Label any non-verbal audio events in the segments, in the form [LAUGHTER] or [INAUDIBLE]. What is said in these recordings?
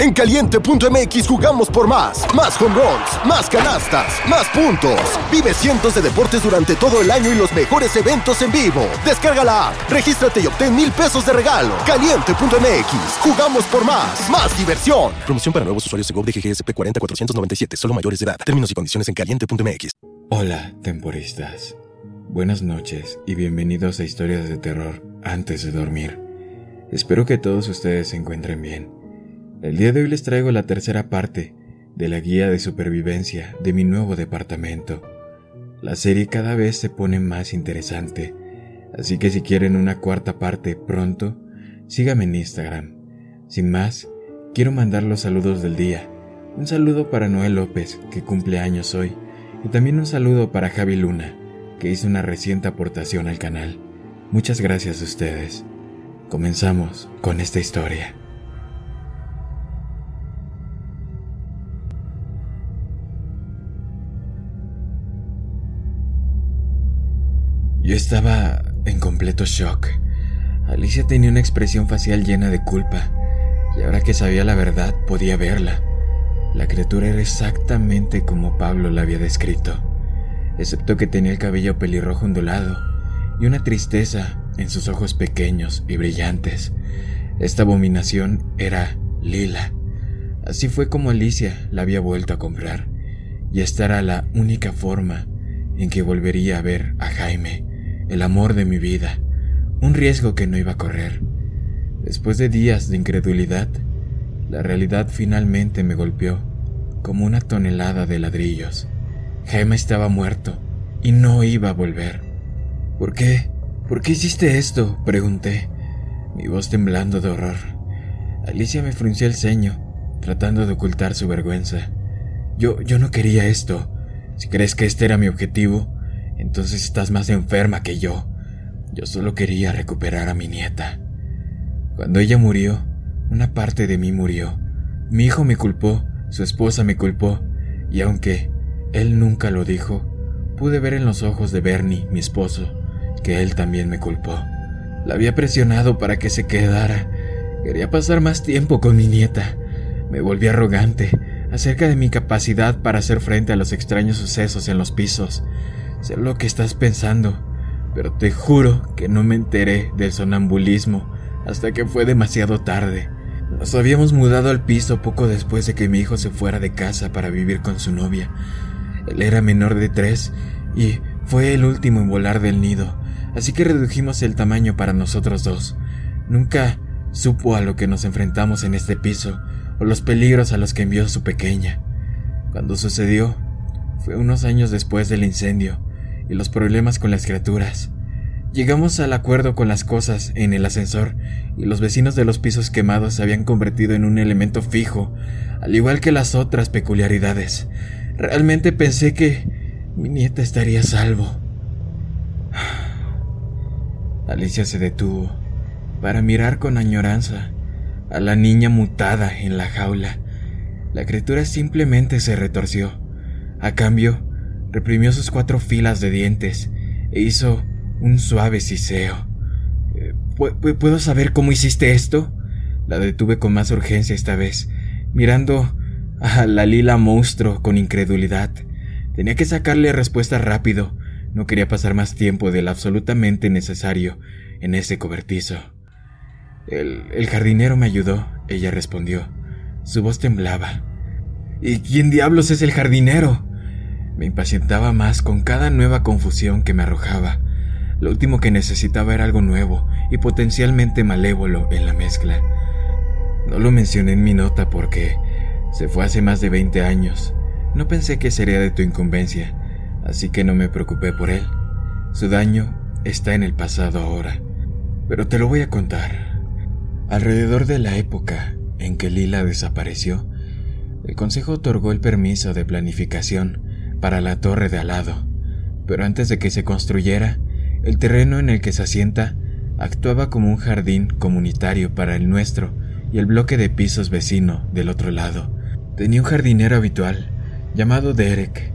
En caliente.mx jugamos por más. Más home runs, más canastas, más puntos. Vive cientos de deportes durante todo el año y los mejores eventos en vivo. Descarga la app, regístrate y obtén mil pesos de regalo. Caliente.mx, jugamos por más. Más diversión. Promoción para nuevos usuarios de GOV de GGSP 40497, solo mayores de edad. Términos y condiciones en caliente.mx. Hola, temporistas. Buenas noches y bienvenidos a Historias de Terror antes de dormir. Espero que todos ustedes se encuentren bien. El día de hoy les traigo la tercera parte de la guía de supervivencia de mi nuevo departamento. La serie cada vez se pone más interesante, así que si quieren una cuarta parte pronto, síganme en Instagram. Sin más, quiero mandar los saludos del día. Un saludo para Noel López, que cumple años hoy, y también un saludo para Javi Luna, que hizo una reciente aportación al canal. Muchas gracias a ustedes. Comenzamos con esta historia. Yo estaba en completo shock. Alicia tenía una expresión facial llena de culpa, y ahora que sabía la verdad podía verla. La criatura era exactamente como Pablo la había descrito excepto que tenía el cabello pelirrojo ondulado y una tristeza en sus ojos pequeños y brillantes. Esta abominación era Lila. Así fue como Alicia la había vuelto a comprar, y esta era la única forma en que volvería a ver a Jaime, el amor de mi vida, un riesgo que no iba a correr. Después de días de incredulidad, la realidad finalmente me golpeó como una tonelada de ladrillos. Jaime estaba muerto y no iba a volver. ¿Por qué? ¿Por qué hiciste esto? pregunté, mi voz temblando de horror. Alicia me frunció el ceño, tratando de ocultar su vergüenza. Yo, yo no quería esto. Si crees que este era mi objetivo, entonces estás más enferma que yo. Yo solo quería recuperar a mi nieta. Cuando ella murió, una parte de mí murió. Mi hijo me culpó, su esposa me culpó, y aunque él nunca lo dijo. Pude ver en los ojos de Bernie, mi esposo, que él también me culpó. La había presionado para que se quedara. Quería pasar más tiempo con mi nieta. Me volví arrogante acerca de mi capacidad para hacer frente a los extraños sucesos en los pisos. Sé lo que estás pensando, pero te juro que no me enteré del sonambulismo hasta que fue demasiado tarde. Nos habíamos mudado al piso poco después de que mi hijo se fuera de casa para vivir con su novia. Él era menor de tres y fue el último en volar del nido, así que redujimos el tamaño para nosotros dos. Nunca supo a lo que nos enfrentamos en este piso o los peligros a los que envió su pequeña. Cuando sucedió, fue unos años después del incendio y los problemas con las criaturas. Llegamos al acuerdo con las cosas en el ascensor y los vecinos de los pisos quemados se habían convertido en un elemento fijo, al igual que las otras peculiaridades. Realmente pensé que mi nieta estaría salvo. [SIGHS] Alicia se detuvo para mirar con añoranza a la niña mutada en la jaula. La criatura simplemente se retorció. A cambio, reprimió sus cuatro filas de dientes e hizo un suave siseo. Eh, ¿Puedo saber cómo hiciste esto? La detuve con más urgencia esta vez, mirando a la lila monstruo con incredulidad. Tenía que sacarle respuesta rápido. No quería pasar más tiempo del absolutamente necesario en ese cobertizo. El, el jardinero me ayudó, ella respondió. Su voz temblaba. ¿Y quién diablos es el jardinero? Me impacientaba más con cada nueva confusión que me arrojaba. Lo último que necesitaba era algo nuevo y potencialmente malévolo en la mezcla. No lo mencioné en mi nota porque se fue hace más de 20 años. No pensé que sería de tu incumbencia, así que no me preocupé por él. Su daño está en el pasado ahora. Pero te lo voy a contar. Alrededor de la época en que Lila desapareció, el Consejo otorgó el permiso de planificación para la torre de al lado, pero antes de que se construyera, el terreno en el que se asienta actuaba como un jardín comunitario para el nuestro y el bloque de pisos vecino del otro lado. Tenía un jardinero habitual, llamado Derek,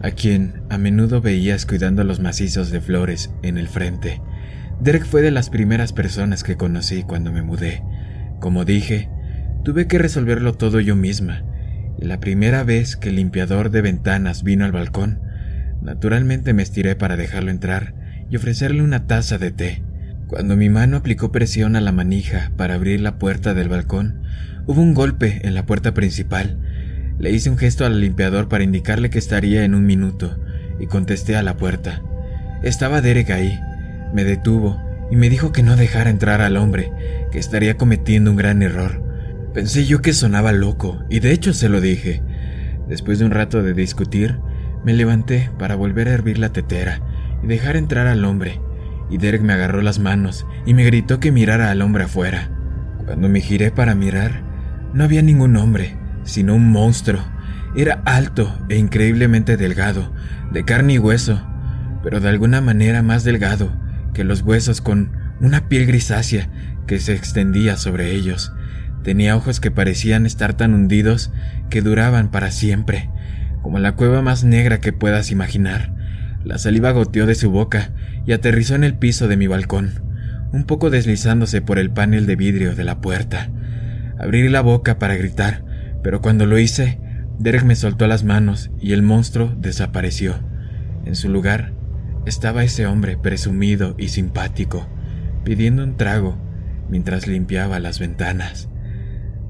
a quien a menudo veías cuidando los macizos de flores en el frente. Derek fue de las primeras personas que conocí cuando me mudé. Como dije, Tuve que resolverlo todo yo misma, la primera vez que el limpiador de ventanas vino al balcón, naturalmente me estiré para dejarlo entrar y ofrecerle una taza de té. Cuando mi mano aplicó presión a la manija para abrir la puerta del balcón, hubo un golpe en la puerta principal. Le hice un gesto al limpiador para indicarle que estaría en un minuto, y contesté a la puerta. Estaba Derek ahí. Me detuvo y me dijo que no dejara entrar al hombre, que estaría cometiendo un gran error. Pensé yo que sonaba loco, y de hecho se lo dije. Después de un rato de discutir, me levanté para volver a hervir la tetera y dejar entrar al hombre, y Derek me agarró las manos y me gritó que mirara al hombre afuera. Cuando me giré para mirar, no había ningún hombre, sino un monstruo. Era alto e increíblemente delgado, de carne y hueso, pero de alguna manera más delgado que los huesos con una piel grisácea que se extendía sobre ellos. Tenía ojos que parecían estar tan hundidos que duraban para siempre, como la cueva más negra que puedas imaginar. La saliva goteó de su boca y aterrizó en el piso de mi balcón, un poco deslizándose por el panel de vidrio de la puerta. Abrí la boca para gritar, pero cuando lo hice, Derek me soltó las manos y el monstruo desapareció. En su lugar estaba ese hombre presumido y simpático, pidiendo un trago mientras limpiaba las ventanas.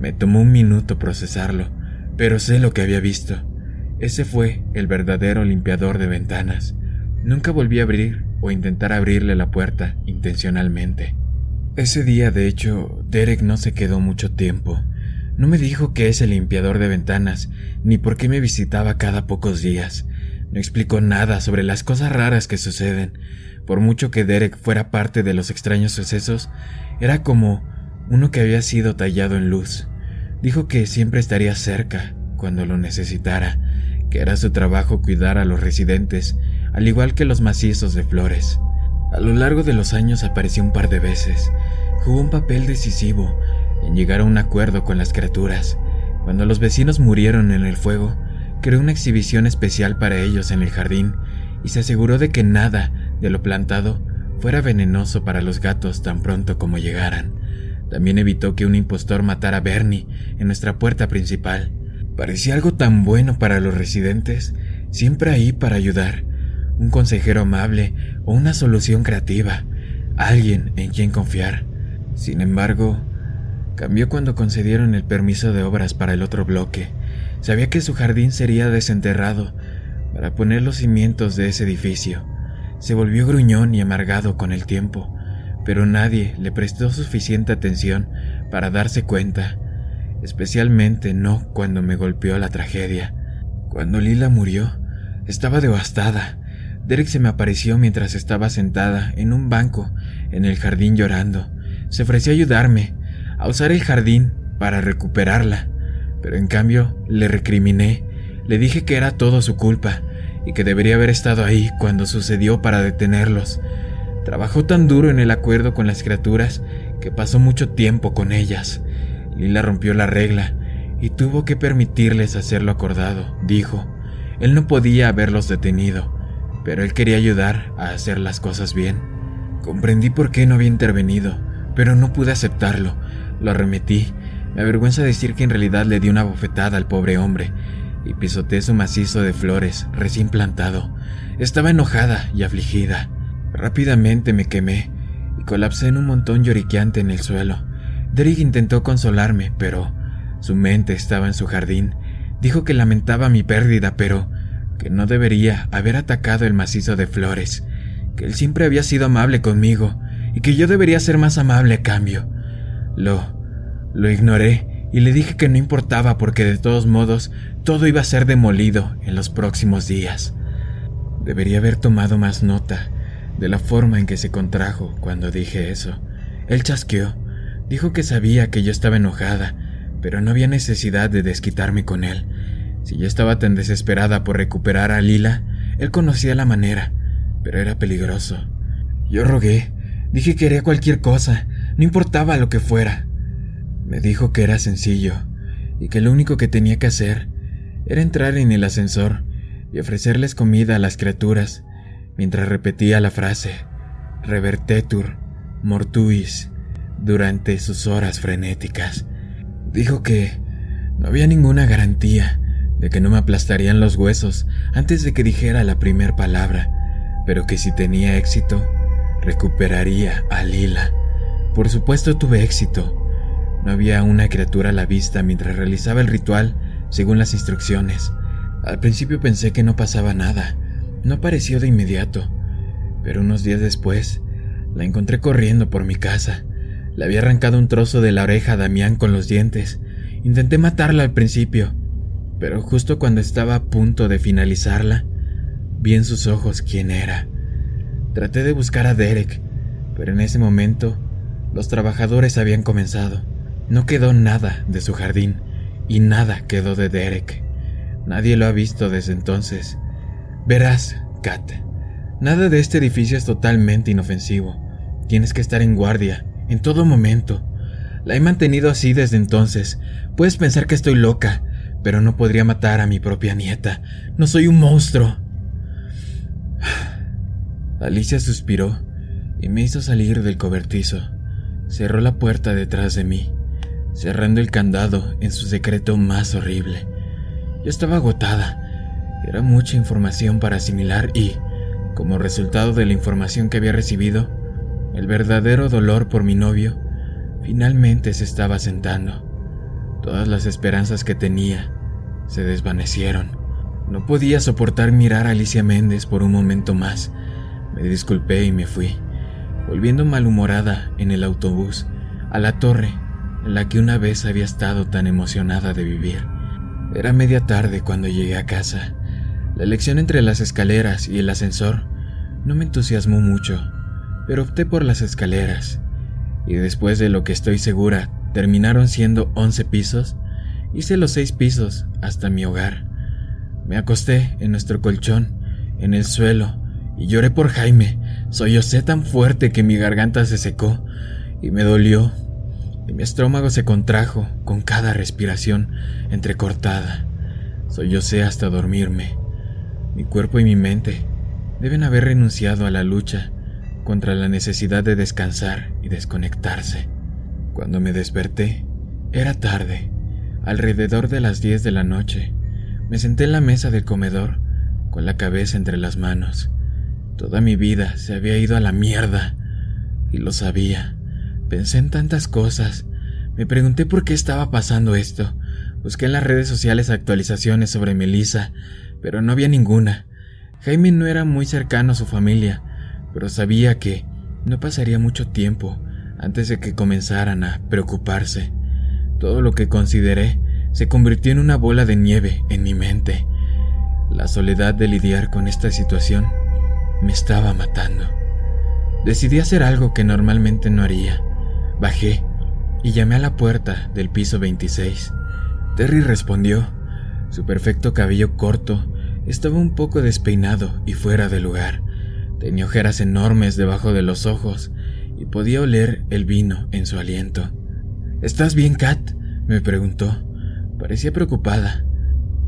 Me tomó un minuto procesarlo, pero sé lo que había visto. Ese fue el verdadero limpiador de ventanas. Nunca volví a abrir o intentar abrirle la puerta intencionalmente. Ese día, de hecho, Derek no se quedó mucho tiempo. No me dijo que es el limpiador de ventanas, ni por qué me visitaba cada pocos días. No explicó nada sobre las cosas raras que suceden. Por mucho que Derek fuera parte de los extraños sucesos, era como uno que había sido tallado en luz. Dijo que siempre estaría cerca cuando lo necesitara, que era su trabajo cuidar a los residentes, al igual que los macizos de flores. A lo largo de los años apareció un par de veces. Jugó un papel decisivo en llegar a un acuerdo con las criaturas. Cuando los vecinos murieron en el fuego, creó una exhibición especial para ellos en el jardín y se aseguró de que nada de lo plantado fuera venenoso para los gatos tan pronto como llegaran. También evitó que un impostor matara a Bernie en nuestra puerta principal. Parecía algo tan bueno para los residentes, siempre ahí para ayudar, un consejero amable o una solución creativa, alguien en quien confiar. Sin embargo, cambió cuando concedieron el permiso de obras para el otro bloque. Sabía que su jardín sería desenterrado para poner los cimientos de ese edificio. Se volvió gruñón y amargado con el tiempo, pero nadie le prestó suficiente atención para darse cuenta, especialmente no cuando me golpeó la tragedia. Cuando Lila murió, estaba devastada. Derek se me apareció mientras estaba sentada en un banco en el jardín llorando. Se ofreció a ayudarme, a usar el jardín para recuperarla, pero en cambio le recriminé, le dije que era todo su culpa y que debería haber estado ahí cuando sucedió para detenerlos. Trabajó tan duro en el acuerdo con las criaturas que pasó mucho tiempo con ellas. Lila rompió la regla y tuvo que permitirles hacer lo acordado, dijo. Él no podía haberlos detenido, pero él quería ayudar a hacer las cosas bien. Comprendí por qué no había intervenido, pero no pude aceptarlo. Lo arremetí. Me avergüenza decir que en realidad le di una bofetada al pobre hombre y pisoteé su macizo de flores recién plantado. Estaba enojada y afligida. Rápidamente me quemé y colapsé en un montón lloriqueante en el suelo. Derek intentó consolarme, pero su mente estaba en su jardín. Dijo que lamentaba mi pérdida, pero que no debería haber atacado el macizo de flores, que él siempre había sido amable conmigo y que yo debería ser más amable a cambio. Lo... lo ignoré y le dije que no importaba porque de todos modos todo iba a ser demolido en los próximos días. Debería haber tomado más nota de la forma en que se contrajo cuando dije eso. Él chasqueó, dijo que sabía que yo estaba enojada, pero no había necesidad de desquitarme con él. Si yo estaba tan desesperada por recuperar a Lila, él conocía la manera, pero era peligroso. Yo rogué, dije que haría cualquier cosa, no importaba lo que fuera. Me dijo que era sencillo y que lo único que tenía que hacer era entrar en el ascensor y ofrecerles comida a las criaturas mientras repetía la frase revertetur mortuis durante sus horas frenéticas. Dijo que no había ninguna garantía de que no me aplastarían los huesos antes de que dijera la primera palabra, pero que si tenía éxito, recuperaría a Lila. Por supuesto tuve éxito. No había una criatura a la vista mientras realizaba el ritual según las instrucciones. Al principio pensé que no pasaba nada. No apareció de inmediato. Pero unos días después, la encontré corriendo por mi casa. Le había arrancado un trozo de la oreja a Damián con los dientes. Intenté matarla al principio, pero justo cuando estaba a punto de finalizarla, vi en sus ojos quién era. Traté de buscar a Derek, pero en ese momento los trabajadores habían comenzado. No quedó nada de su jardín y nada quedó de Derek. Nadie lo ha visto desde entonces. Verás, Kat, nada de este edificio es totalmente inofensivo. Tienes que estar en guardia, en todo momento. La he mantenido así desde entonces. Puedes pensar que estoy loca, pero no podría matar a mi propia nieta. No soy un monstruo. Alicia suspiró y me hizo salir del cobertizo. Cerró la puerta detrás de mí, cerrando el candado en su secreto más horrible. Yo estaba agotada. Era mucha información para asimilar y, como resultado de la información que había recibido, el verdadero dolor por mi novio finalmente se estaba sentando. Todas las esperanzas que tenía se desvanecieron. No podía soportar mirar a Alicia Méndez por un momento más. Me disculpé y me fui, volviendo malhumorada en el autobús a la torre en la que una vez había estado tan emocionada de vivir. Era media tarde cuando llegué a casa. La elección entre las escaleras y el ascensor no me entusiasmó mucho pero opté por las escaleras, y después de lo que estoy segura terminaron siendo 11 pisos, hice los seis pisos hasta mi hogar. Me acosté en nuestro colchón, en el suelo, y lloré por Jaime. Sollocé tan fuerte que mi garganta se secó y me dolió, y mi estómago se contrajo con cada respiración entrecortada. Sollocé hasta dormirme. Mi cuerpo y mi mente deben haber renunciado a la lucha contra la necesidad de descansar y desconectarse. Cuando me desperté, era tarde, alrededor de las 10 de la noche. Me senté en la mesa del comedor, con la cabeza entre las manos. Toda mi vida se había ido a la mierda, y lo sabía. Pensé en tantas cosas. Me pregunté por qué estaba pasando esto. Busqué en las redes sociales actualizaciones sobre Melissa, pero no había ninguna. Jaime no era muy cercano a su familia, pero sabía que no pasaría mucho tiempo antes de que comenzaran a preocuparse. Todo lo que consideré se convirtió en una bola de nieve en mi mente. La soledad de lidiar con esta situación me estaba matando. Decidí hacer algo que normalmente no haría. Bajé y llamé a la puerta del piso 26. Terry respondió. Su perfecto cabello corto estaba un poco despeinado y fuera de lugar. Tenía ojeras enormes debajo de los ojos y podía oler el vino en su aliento. ¿Estás bien, Kat? me preguntó. Parecía preocupada.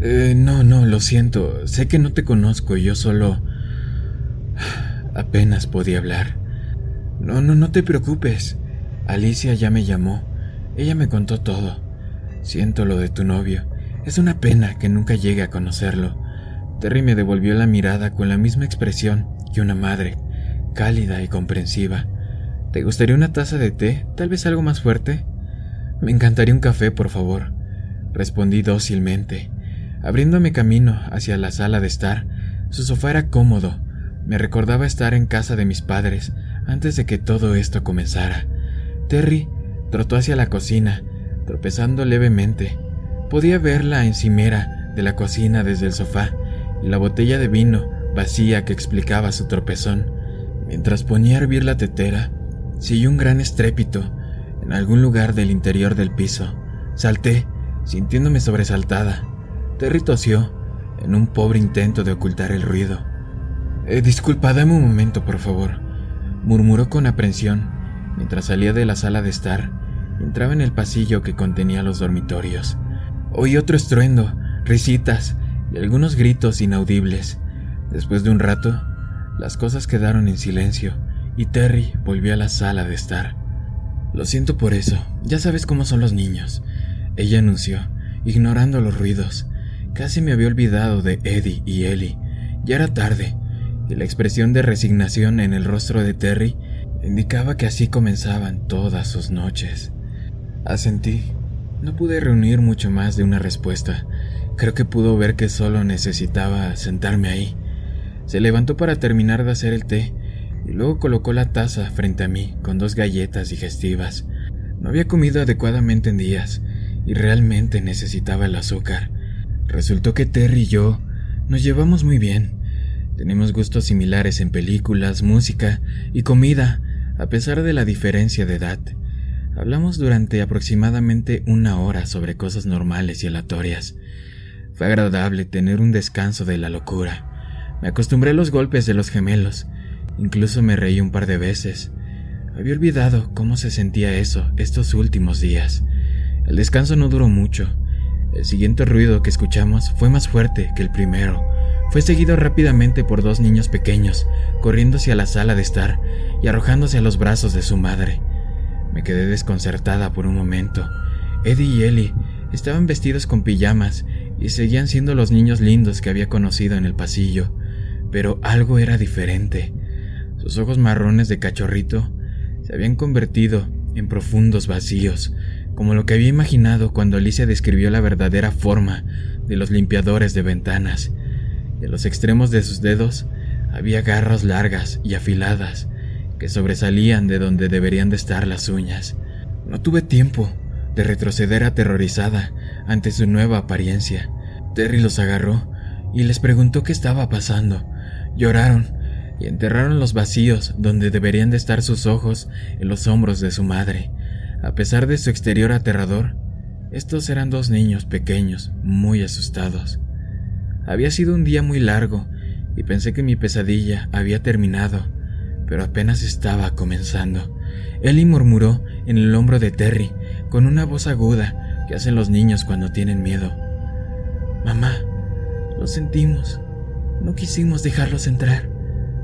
Eh, no, no, lo siento. Sé que no te conozco y yo solo... apenas podía hablar. No, no, no te preocupes. Alicia ya me llamó. Ella me contó todo. Siento lo de tu novio. Es una pena que nunca llegue a conocerlo. Terry me devolvió la mirada con la misma expresión que una madre, cálida y comprensiva. ¿Te gustaría una taza de té? ¿Tal vez algo más fuerte? Me encantaría un café, por favor, respondí dócilmente. Abriéndome camino hacia la sala de estar, su sofá era cómodo. Me recordaba estar en casa de mis padres antes de que todo esto comenzara. Terry trotó hacia la cocina, tropezando levemente. Podía ver la encimera de la cocina desde el sofá la botella de vino vacía que explicaba su tropezón. Mientras ponía a hervir la tetera, siguió un gran estrépito en algún lugar del interior del piso. Salté, sintiéndome sobresaltada. Terry tosió, en un pobre intento de ocultar el ruido. Eh, disculpa, un momento, por favor, murmuró con aprensión mientras salía de la sala de estar y entraba en el pasillo que contenía los dormitorios. Oí otro estruendo, risitas y algunos gritos inaudibles. Después de un rato, las cosas quedaron en silencio y Terry volvió a la sala de estar. Lo siento por eso, ya sabes cómo son los niños. ella anunció, ignorando los ruidos. Casi me había olvidado de Eddie y Ellie. Ya era tarde, y la expresión de resignación en el rostro de Terry indicaba que así comenzaban todas sus noches. Asentí. No pude reunir mucho más de una respuesta. Creo que pudo ver que solo necesitaba sentarme ahí. Se levantó para terminar de hacer el té y luego colocó la taza frente a mí con dos galletas digestivas. No había comido adecuadamente en días y realmente necesitaba el azúcar. Resultó que Terry y yo nos llevamos muy bien. Tenemos gustos similares en películas, música y comida, a pesar de la diferencia de edad. Hablamos durante aproximadamente una hora sobre cosas normales y aleatorias. Fue agradable tener un descanso de la locura. Me acostumbré a los golpes de los gemelos. Incluso me reí un par de veces. Había olvidado cómo se sentía eso estos últimos días. El descanso no duró mucho. El siguiente ruido que escuchamos fue más fuerte que el primero. Fue seguido rápidamente por dos niños pequeños, corriendo hacia la sala de estar y arrojándose a los brazos de su madre. Me quedé desconcertada por un momento. Eddie y Ellie estaban vestidos con pijamas y seguían siendo los niños lindos que había conocido en el pasillo, pero algo era diferente. Sus ojos marrones de cachorrito se habían convertido en profundos vacíos, como lo que había imaginado cuando Alicia describió la verdadera forma de los limpiadores de ventanas. En los extremos de sus dedos había garras largas y afiladas, que sobresalían de donde deberían de estar las uñas. No tuve tiempo de retroceder aterrorizada ante su nueva apariencia. Terry los agarró y les preguntó qué estaba pasando. Lloraron y enterraron los vacíos donde deberían de estar sus ojos en los hombros de su madre. A pesar de su exterior aterrador, estos eran dos niños pequeños, muy asustados. Había sido un día muy largo y pensé que mi pesadilla había terminado, pero apenas estaba comenzando. Ellie murmuró en el hombro de Terry con una voz aguda que hacen los niños cuando tienen miedo. Mamá, lo sentimos. No quisimos dejarlos entrar.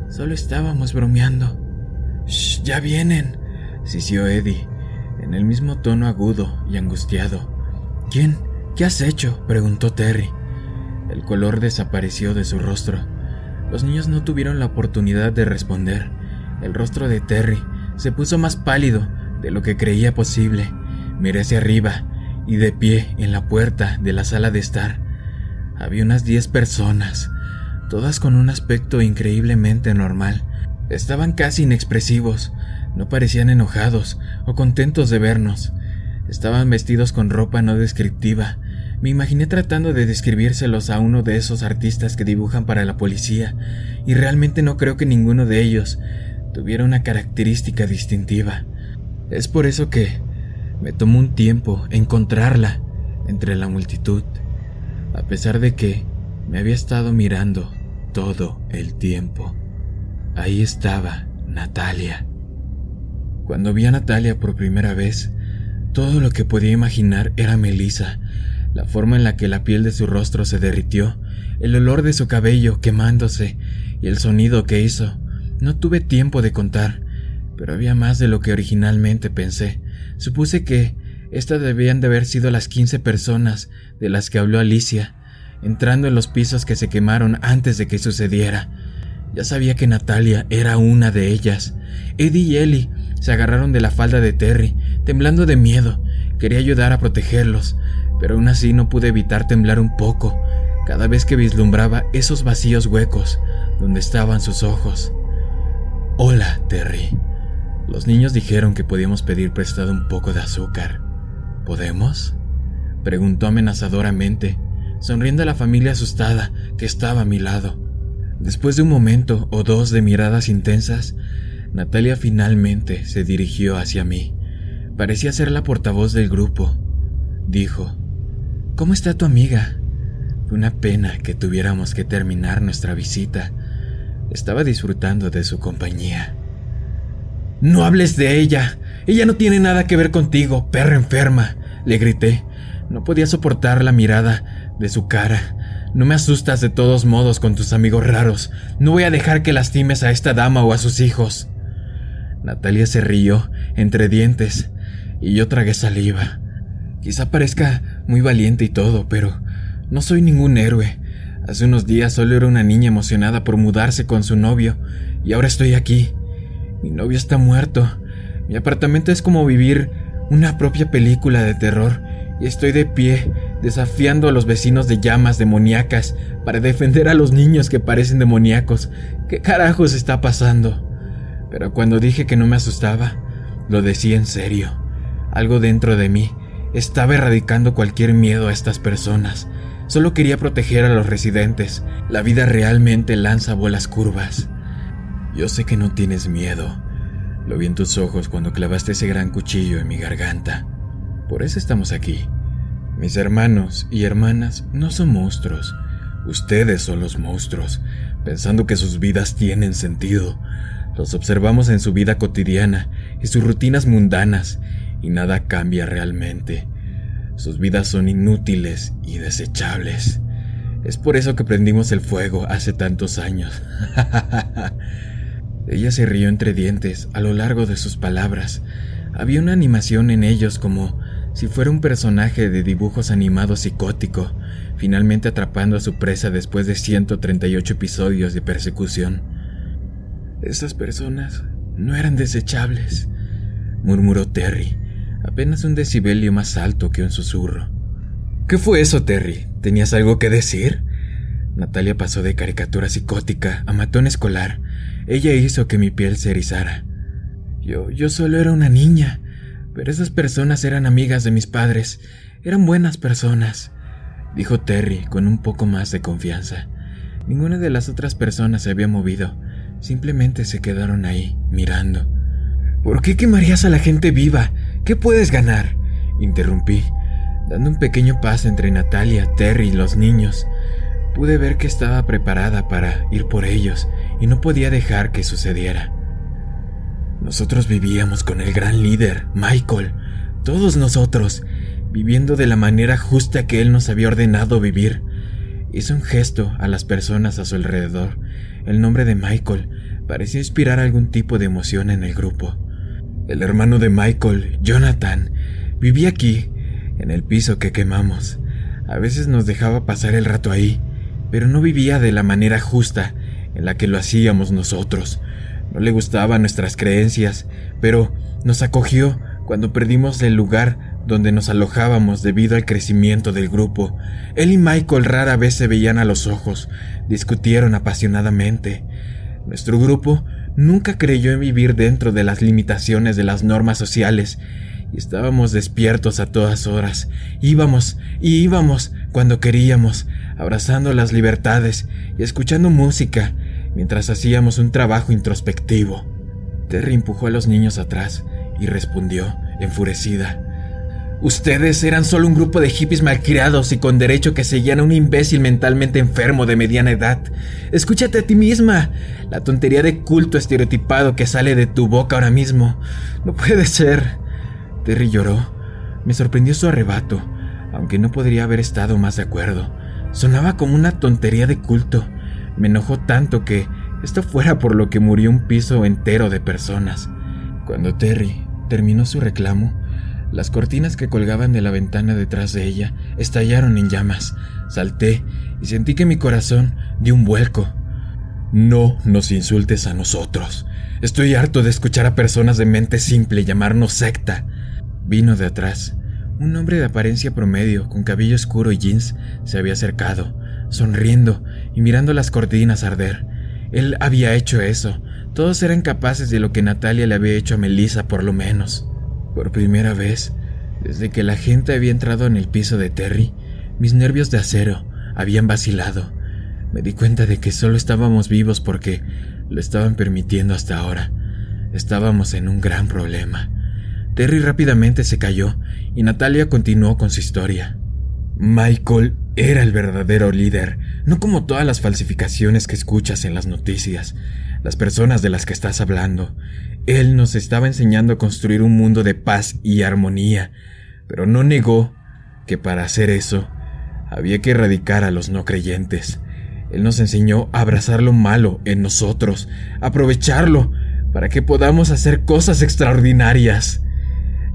Solo estábamos bromeando. Shh, ya vienen, sisió Eddie, en el mismo tono agudo y angustiado. ¿Quién? ¿Qué has hecho? preguntó Terry. El color desapareció de su rostro. Los niños no tuvieron la oportunidad de responder. El rostro de Terry se puso más pálido de lo que creía posible. Miré hacia arriba y de pie en la puerta de la sala de estar había unas diez personas, todas con un aspecto increíblemente normal. Estaban casi inexpresivos, no parecían enojados o contentos de vernos. Estaban vestidos con ropa no descriptiva. Me imaginé tratando de describírselos a uno de esos artistas que dibujan para la policía, y realmente no creo que ninguno de ellos tuviera una característica distintiva. Es por eso que me tomó un tiempo encontrarla entre la multitud, a pesar de que me había estado mirando todo el tiempo. Ahí estaba Natalia. Cuando vi a Natalia por primera vez, todo lo que podía imaginar era Melissa, la forma en la que la piel de su rostro se derritió, el olor de su cabello quemándose y el sonido que hizo no tuve tiempo de contar, pero había más de lo que originalmente pensé. Supuse que estas debían de haber sido las quince personas de las que habló Alicia, entrando en los pisos que se quemaron antes de que sucediera. Ya sabía que Natalia era una de ellas. Eddie y Ellie se agarraron de la falda de Terry, temblando de miedo. Quería ayudar a protegerlos, pero aún así no pude evitar temblar un poco cada vez que vislumbraba esos vacíos huecos donde estaban sus ojos. Hola, Terry. Los niños dijeron que podíamos pedir prestado un poco de azúcar. ¿Podemos? Preguntó amenazadoramente, sonriendo a la familia asustada que estaba a mi lado. Después de un momento o dos de miradas intensas, Natalia finalmente se dirigió hacia mí. Parecía ser la portavoz del grupo. Dijo, ¿Cómo está tu amiga? Una pena que tuviéramos que terminar nuestra visita. Estaba disfrutando de su compañía. No hables de ella. Ella no tiene nada que ver contigo, perra enferma, le grité. No podía soportar la mirada de su cara. No me asustas de todos modos con tus amigos raros. No voy a dejar que lastimes a esta dama o a sus hijos. Natalia se rió entre dientes y yo tragué saliva. Quizá parezca muy valiente y todo, pero no soy ningún héroe. Hace unos días solo era una niña emocionada por mudarse con su novio, y ahora estoy aquí. Mi novio está muerto. Mi apartamento es como vivir una propia película de terror, y estoy de pie, desafiando a los vecinos de llamas demoníacas para defender a los niños que parecen demoníacos. ¿Qué carajos está pasando? Pero cuando dije que no me asustaba, lo decía en serio. Algo dentro de mí estaba erradicando cualquier miedo a estas personas. Solo quería proteger a los residentes. La vida realmente lanza bolas curvas. Yo sé que no tienes miedo. Lo vi en tus ojos cuando clavaste ese gran cuchillo en mi garganta. Por eso estamos aquí. Mis hermanos y hermanas no son monstruos. Ustedes son los monstruos, pensando que sus vidas tienen sentido. Los observamos en su vida cotidiana y sus rutinas mundanas, y nada cambia realmente. Sus vidas son inútiles y desechables. Es por eso que prendimos el fuego hace tantos años. [LAUGHS] Ella se rió entre dientes a lo largo de sus palabras. Había una animación en ellos como si fuera un personaje de dibujos animados psicótico, finalmente atrapando a su presa después de 138 episodios de persecución. Esas personas no eran desechables, murmuró Terry, apenas un decibelio más alto que un susurro. ¿Qué fue eso, Terry? ¿Tenías algo que decir? Natalia pasó de caricatura psicótica a matón escolar. Ella hizo que mi piel se erizara. Yo, yo solo era una niña, pero esas personas eran amigas de mis padres, eran buenas personas, dijo Terry con un poco más de confianza. Ninguna de las otras personas se había movido, simplemente se quedaron ahí, mirando. ¿Por qué quemarías a la gente viva? ¿Qué puedes ganar? Interrumpí, dando un pequeño paso entre Natalia, Terry y los niños. Pude ver que estaba preparada para ir por ellos y no podía dejar que sucediera. Nosotros vivíamos con el gran líder, Michael, todos nosotros, viviendo de la manera justa que él nos había ordenado vivir. Hizo un gesto a las personas a su alrededor. El nombre de Michael parecía inspirar algún tipo de emoción en el grupo. El hermano de Michael, Jonathan, vivía aquí, en el piso que quemamos. A veces nos dejaba pasar el rato ahí, pero no vivía de la manera justa en la que lo hacíamos nosotros. No le gustaban nuestras creencias, pero nos acogió cuando perdimos el lugar donde nos alojábamos debido al crecimiento del grupo. Él y Michael rara vez se veían a los ojos, discutieron apasionadamente. Nuestro grupo nunca creyó en vivir dentro de las limitaciones de las normas sociales, y estábamos despiertos a todas horas. Íbamos y íbamos cuando queríamos, abrazando las libertades y escuchando música mientras hacíamos un trabajo introspectivo. Terry empujó a los niños atrás y respondió, enfurecida. Ustedes eran solo un grupo de hippies malcriados y con derecho que seguían a un imbécil mentalmente enfermo de mediana edad. Escúchate a ti misma. La tontería de culto estereotipado que sale de tu boca ahora mismo. No puede ser. Terry lloró. Me sorprendió su arrebato, aunque no podría haber estado más de acuerdo. Sonaba como una tontería de culto. Me enojó tanto que esto fuera por lo que murió un piso entero de personas. Cuando Terry terminó su reclamo, las cortinas que colgaban de la ventana detrás de ella estallaron en llamas. Salté y sentí que mi corazón dio un vuelco. No nos insultes a nosotros. Estoy harto de escuchar a personas de mente simple llamarnos secta. Vino de atrás. Un hombre de apariencia promedio, con cabello oscuro y jeans, se había acercado sonriendo y mirando las cortinas arder. Él había hecho eso. Todos eran capaces de lo que Natalia le había hecho a Melissa, por lo menos. Por primera vez, desde que la gente había entrado en el piso de Terry, mis nervios de acero habían vacilado. Me di cuenta de que solo estábamos vivos porque lo estaban permitiendo hasta ahora. Estábamos en un gran problema. Terry rápidamente se cayó y Natalia continuó con su historia. Michael era el verdadero líder, no como todas las falsificaciones que escuchas en las noticias, las personas de las que estás hablando. Él nos estaba enseñando a construir un mundo de paz y armonía, pero no negó que para hacer eso había que erradicar a los no creyentes. Él nos enseñó a abrazar lo malo en nosotros, aprovecharlo para que podamos hacer cosas extraordinarias.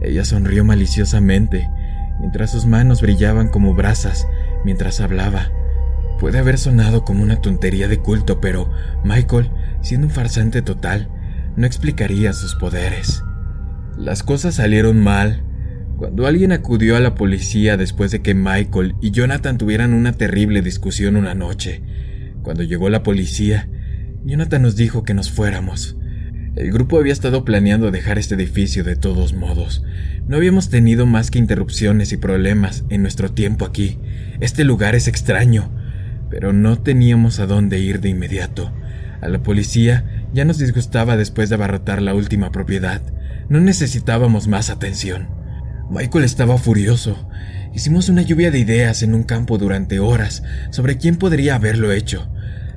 Ella sonrió maliciosamente mientras sus manos brillaban como brasas mientras hablaba. Puede haber sonado como una tontería de culto, pero Michael, siendo un farsante total, no explicaría sus poderes. Las cosas salieron mal cuando alguien acudió a la policía después de que Michael y Jonathan tuvieran una terrible discusión una noche. Cuando llegó la policía, Jonathan nos dijo que nos fuéramos. El grupo había estado planeando dejar este edificio de todos modos. No habíamos tenido más que interrupciones y problemas en nuestro tiempo aquí. Este lugar es extraño, pero no teníamos a dónde ir de inmediato. A la policía ya nos disgustaba después de abarrotar la última propiedad. No necesitábamos más atención. Michael estaba furioso. Hicimos una lluvia de ideas en un campo durante horas sobre quién podría haberlo hecho.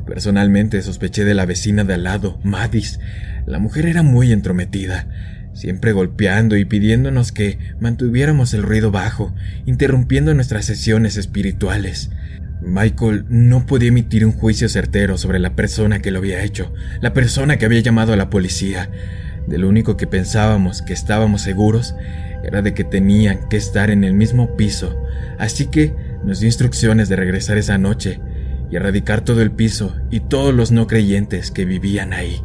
Personalmente sospeché de la vecina de al lado, Madis. La mujer era muy entrometida, siempre golpeando y pidiéndonos que mantuviéramos el ruido bajo, interrumpiendo nuestras sesiones espirituales. Michael no podía emitir un juicio certero sobre la persona que lo había hecho, la persona que había llamado a la policía. De lo único que pensábamos que estábamos seguros era de que tenían que estar en el mismo piso, así que nos dio instrucciones de regresar esa noche y erradicar todo el piso y todos los no creyentes que vivían ahí.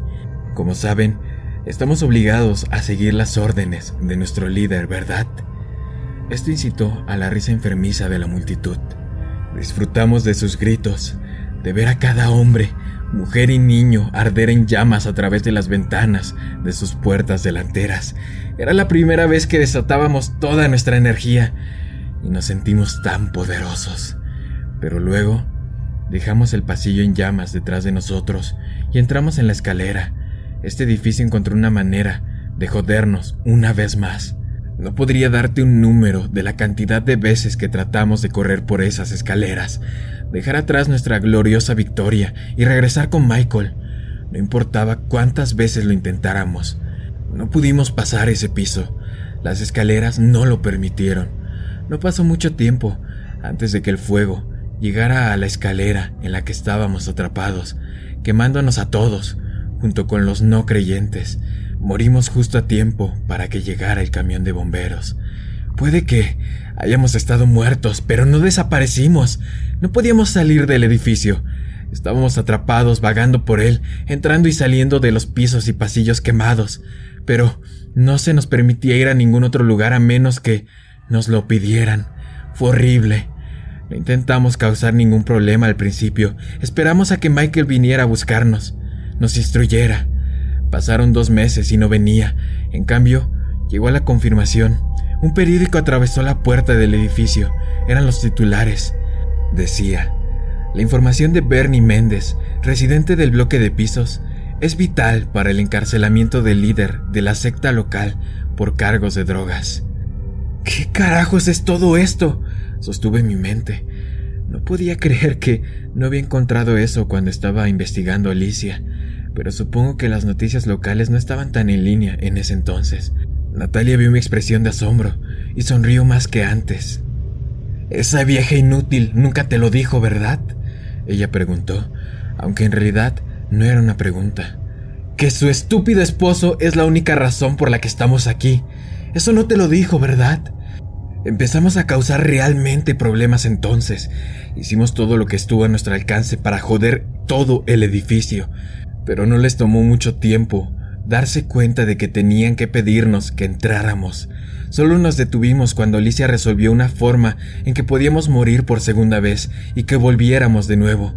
Como saben, estamos obligados a seguir las órdenes de nuestro líder, ¿verdad? Esto incitó a la risa enfermiza de la multitud. Disfrutamos de sus gritos, de ver a cada hombre, mujer y niño arder en llamas a través de las ventanas de sus puertas delanteras. Era la primera vez que desatábamos toda nuestra energía y nos sentimos tan poderosos. Pero luego Dejamos el pasillo en llamas detrás de nosotros y entramos en la escalera. Este edificio encontró una manera de jodernos una vez más. No podría darte un número de la cantidad de veces que tratamos de correr por esas escaleras, dejar atrás nuestra gloriosa victoria y regresar con Michael. No importaba cuántas veces lo intentáramos. No pudimos pasar ese piso. Las escaleras no lo permitieron. No pasó mucho tiempo antes de que el fuego llegara a la escalera en la que estábamos atrapados, quemándonos a todos, junto con los no creyentes. Morimos justo a tiempo para que llegara el camión de bomberos. Puede que hayamos estado muertos, pero no desaparecimos. No podíamos salir del edificio. Estábamos atrapados vagando por él, entrando y saliendo de los pisos y pasillos quemados, pero no se nos permitía ir a ningún otro lugar a menos que nos lo pidieran. Fue horrible. No intentamos causar ningún problema al principio. Esperamos a que Michael viniera a buscarnos, nos instruyera. Pasaron dos meses y no venía. En cambio, llegó a la confirmación. Un periódico atravesó la puerta del edificio. Eran los titulares. Decía, la información de Bernie Méndez, residente del bloque de pisos, es vital para el encarcelamiento del líder de la secta local por cargos de drogas. ¿Qué carajos es todo esto? sostuve en mi mente. No podía creer que no había encontrado eso cuando estaba investigando a Alicia, pero supongo que las noticias locales no estaban tan en línea en ese entonces. Natalia vio mi expresión de asombro y sonrió más que antes. Esa vieja inútil nunca te lo dijo, ¿verdad? Ella preguntó, aunque en realidad no era una pregunta. Que su estúpido esposo es la única razón por la que estamos aquí. Eso no te lo dijo, ¿verdad? Empezamos a causar realmente problemas entonces. Hicimos todo lo que estuvo a nuestro alcance para joder todo el edificio, pero no les tomó mucho tiempo darse cuenta de que tenían que pedirnos que entráramos. Solo nos detuvimos cuando Alicia resolvió una forma en que podíamos morir por segunda vez y que volviéramos de nuevo.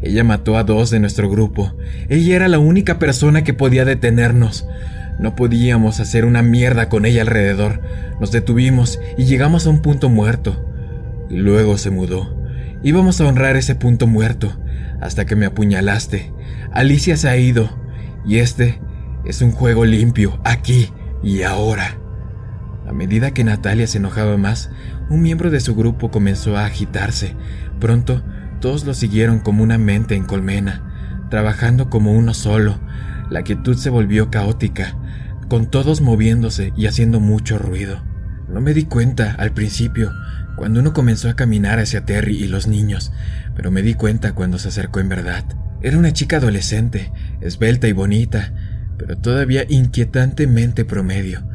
Ella mató a dos de nuestro grupo. Ella era la única persona que podía detenernos. No podíamos hacer una mierda con ella alrededor. Nos detuvimos y llegamos a un punto muerto. Luego se mudó. Íbamos a honrar ese punto muerto hasta que me apuñalaste. Alicia se ha ido y este es un juego limpio, aquí y ahora. A medida que Natalia se enojaba más, un miembro de su grupo comenzó a agitarse. Pronto, todos lo siguieron como una mente en colmena, trabajando como uno solo. La quietud se volvió caótica con todos moviéndose y haciendo mucho ruido. No me di cuenta al principio, cuando uno comenzó a caminar hacia Terry y los niños, pero me di cuenta cuando se acercó en verdad. Era una chica adolescente, esbelta y bonita, pero todavía inquietantemente promedio.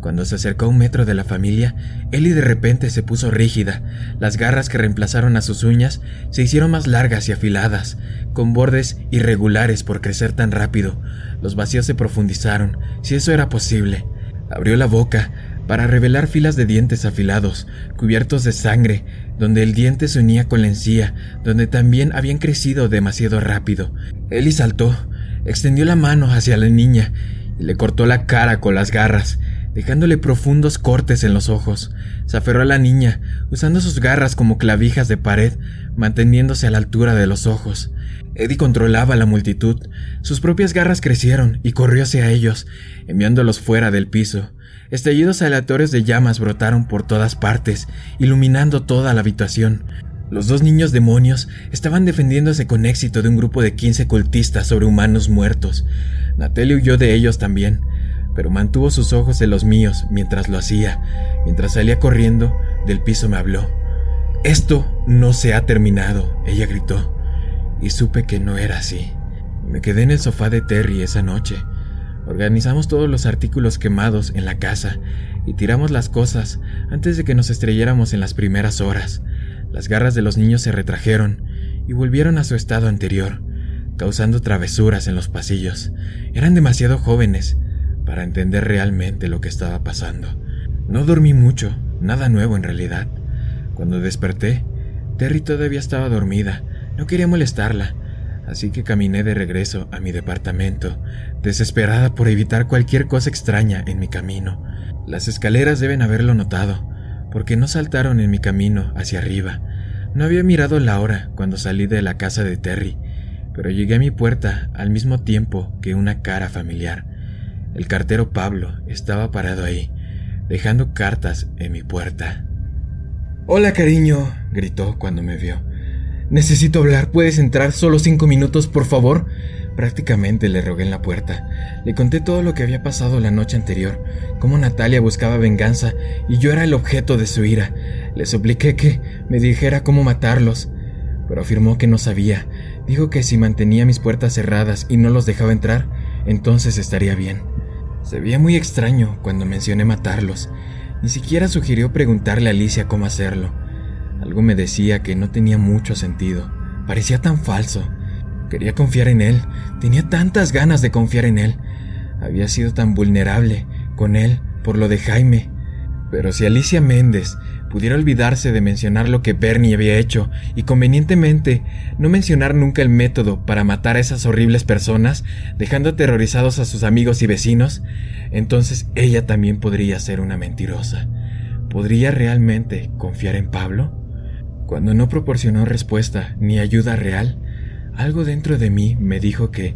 Cuando se acercó a un metro de la familia, Ellie de repente se puso rígida. Las garras que reemplazaron a sus uñas se hicieron más largas y afiladas, con bordes irregulares por crecer tan rápido. Los vacíos se profundizaron, si eso era posible. Abrió la boca para revelar filas de dientes afilados, cubiertos de sangre, donde el diente se unía con la encía, donde también habían crecido demasiado rápido. Ellie saltó, extendió la mano hacia la niña y le cortó la cara con las garras dejándole profundos cortes en los ojos. Se aferró a la niña, usando sus garras como clavijas de pared, manteniéndose a la altura de los ojos. Eddie controlaba la multitud. Sus propias garras crecieron y corrió hacia ellos, enviándolos fuera del piso. Estallidos aleatorios de llamas brotaron por todas partes, iluminando toda la habitación. Los dos niños demonios estaban defendiéndose con éxito de un grupo de 15 cultistas sobre humanos muertos. Natalie huyó de ellos también pero mantuvo sus ojos en los míos mientras lo hacía. Mientras salía corriendo, del piso me habló. Esto no se ha terminado, ella gritó, y supe que no era así. Me quedé en el sofá de Terry esa noche. Organizamos todos los artículos quemados en la casa y tiramos las cosas antes de que nos estrelláramos en las primeras horas. Las garras de los niños se retrajeron y volvieron a su estado anterior, causando travesuras en los pasillos. Eran demasiado jóvenes, para entender realmente lo que estaba pasando. No dormí mucho, nada nuevo en realidad. Cuando desperté, Terry todavía estaba dormida, no quería molestarla, así que caminé de regreso a mi departamento, desesperada por evitar cualquier cosa extraña en mi camino. Las escaleras deben haberlo notado, porque no saltaron en mi camino hacia arriba. No había mirado la hora cuando salí de la casa de Terry, pero llegué a mi puerta al mismo tiempo que una cara familiar. El cartero Pablo estaba parado ahí, dejando cartas en mi puerta. Hola, cariño, gritó cuando me vio. Necesito hablar, ¿puedes entrar solo cinco minutos, por favor? Prácticamente le rogué en la puerta. Le conté todo lo que había pasado la noche anterior, cómo Natalia buscaba venganza y yo era el objeto de su ira. Le supliqué que me dijera cómo matarlos, pero afirmó que no sabía. Dijo que si mantenía mis puertas cerradas y no los dejaba entrar, entonces estaría bien. Se veía muy extraño cuando mencioné matarlos. Ni siquiera sugirió preguntarle a Alicia cómo hacerlo. Algo me decía que no tenía mucho sentido. Parecía tan falso. Quería confiar en él. Tenía tantas ganas de confiar en él. Había sido tan vulnerable con él por lo de Jaime. Pero si Alicia Méndez pudiera olvidarse de mencionar lo que Bernie había hecho y convenientemente no mencionar nunca el método para matar a esas horribles personas, dejando aterrorizados a sus amigos y vecinos, entonces ella también podría ser una mentirosa. ¿Podría realmente confiar en Pablo? Cuando no proporcionó respuesta ni ayuda real, algo dentro de mí me dijo que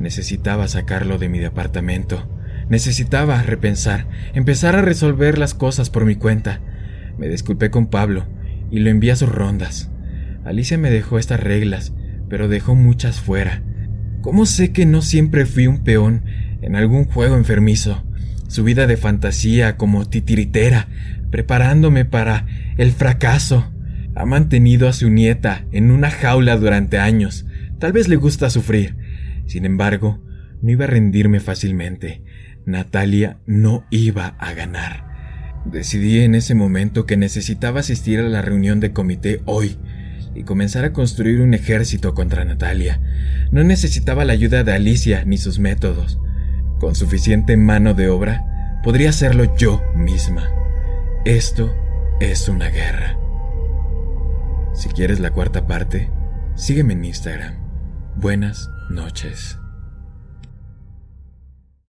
necesitaba sacarlo de mi departamento. Necesitaba repensar, empezar a resolver las cosas por mi cuenta. Me disculpé con Pablo y lo envié a sus rondas. Alicia me dejó estas reglas, pero dejó muchas fuera. ¿Cómo sé que no siempre fui un peón en algún juego enfermizo? Su vida de fantasía como titiritera, preparándome para el fracaso. Ha mantenido a su nieta en una jaula durante años. Tal vez le gusta sufrir. Sin embargo, no iba a rendirme fácilmente. Natalia no iba a ganar. Decidí en ese momento que necesitaba asistir a la reunión de comité hoy y comenzar a construir un ejército contra Natalia. No necesitaba la ayuda de Alicia ni sus métodos. Con suficiente mano de obra, podría hacerlo yo misma. Esto es una guerra. Si quieres la cuarta parte, sígueme en Instagram. Buenas noches.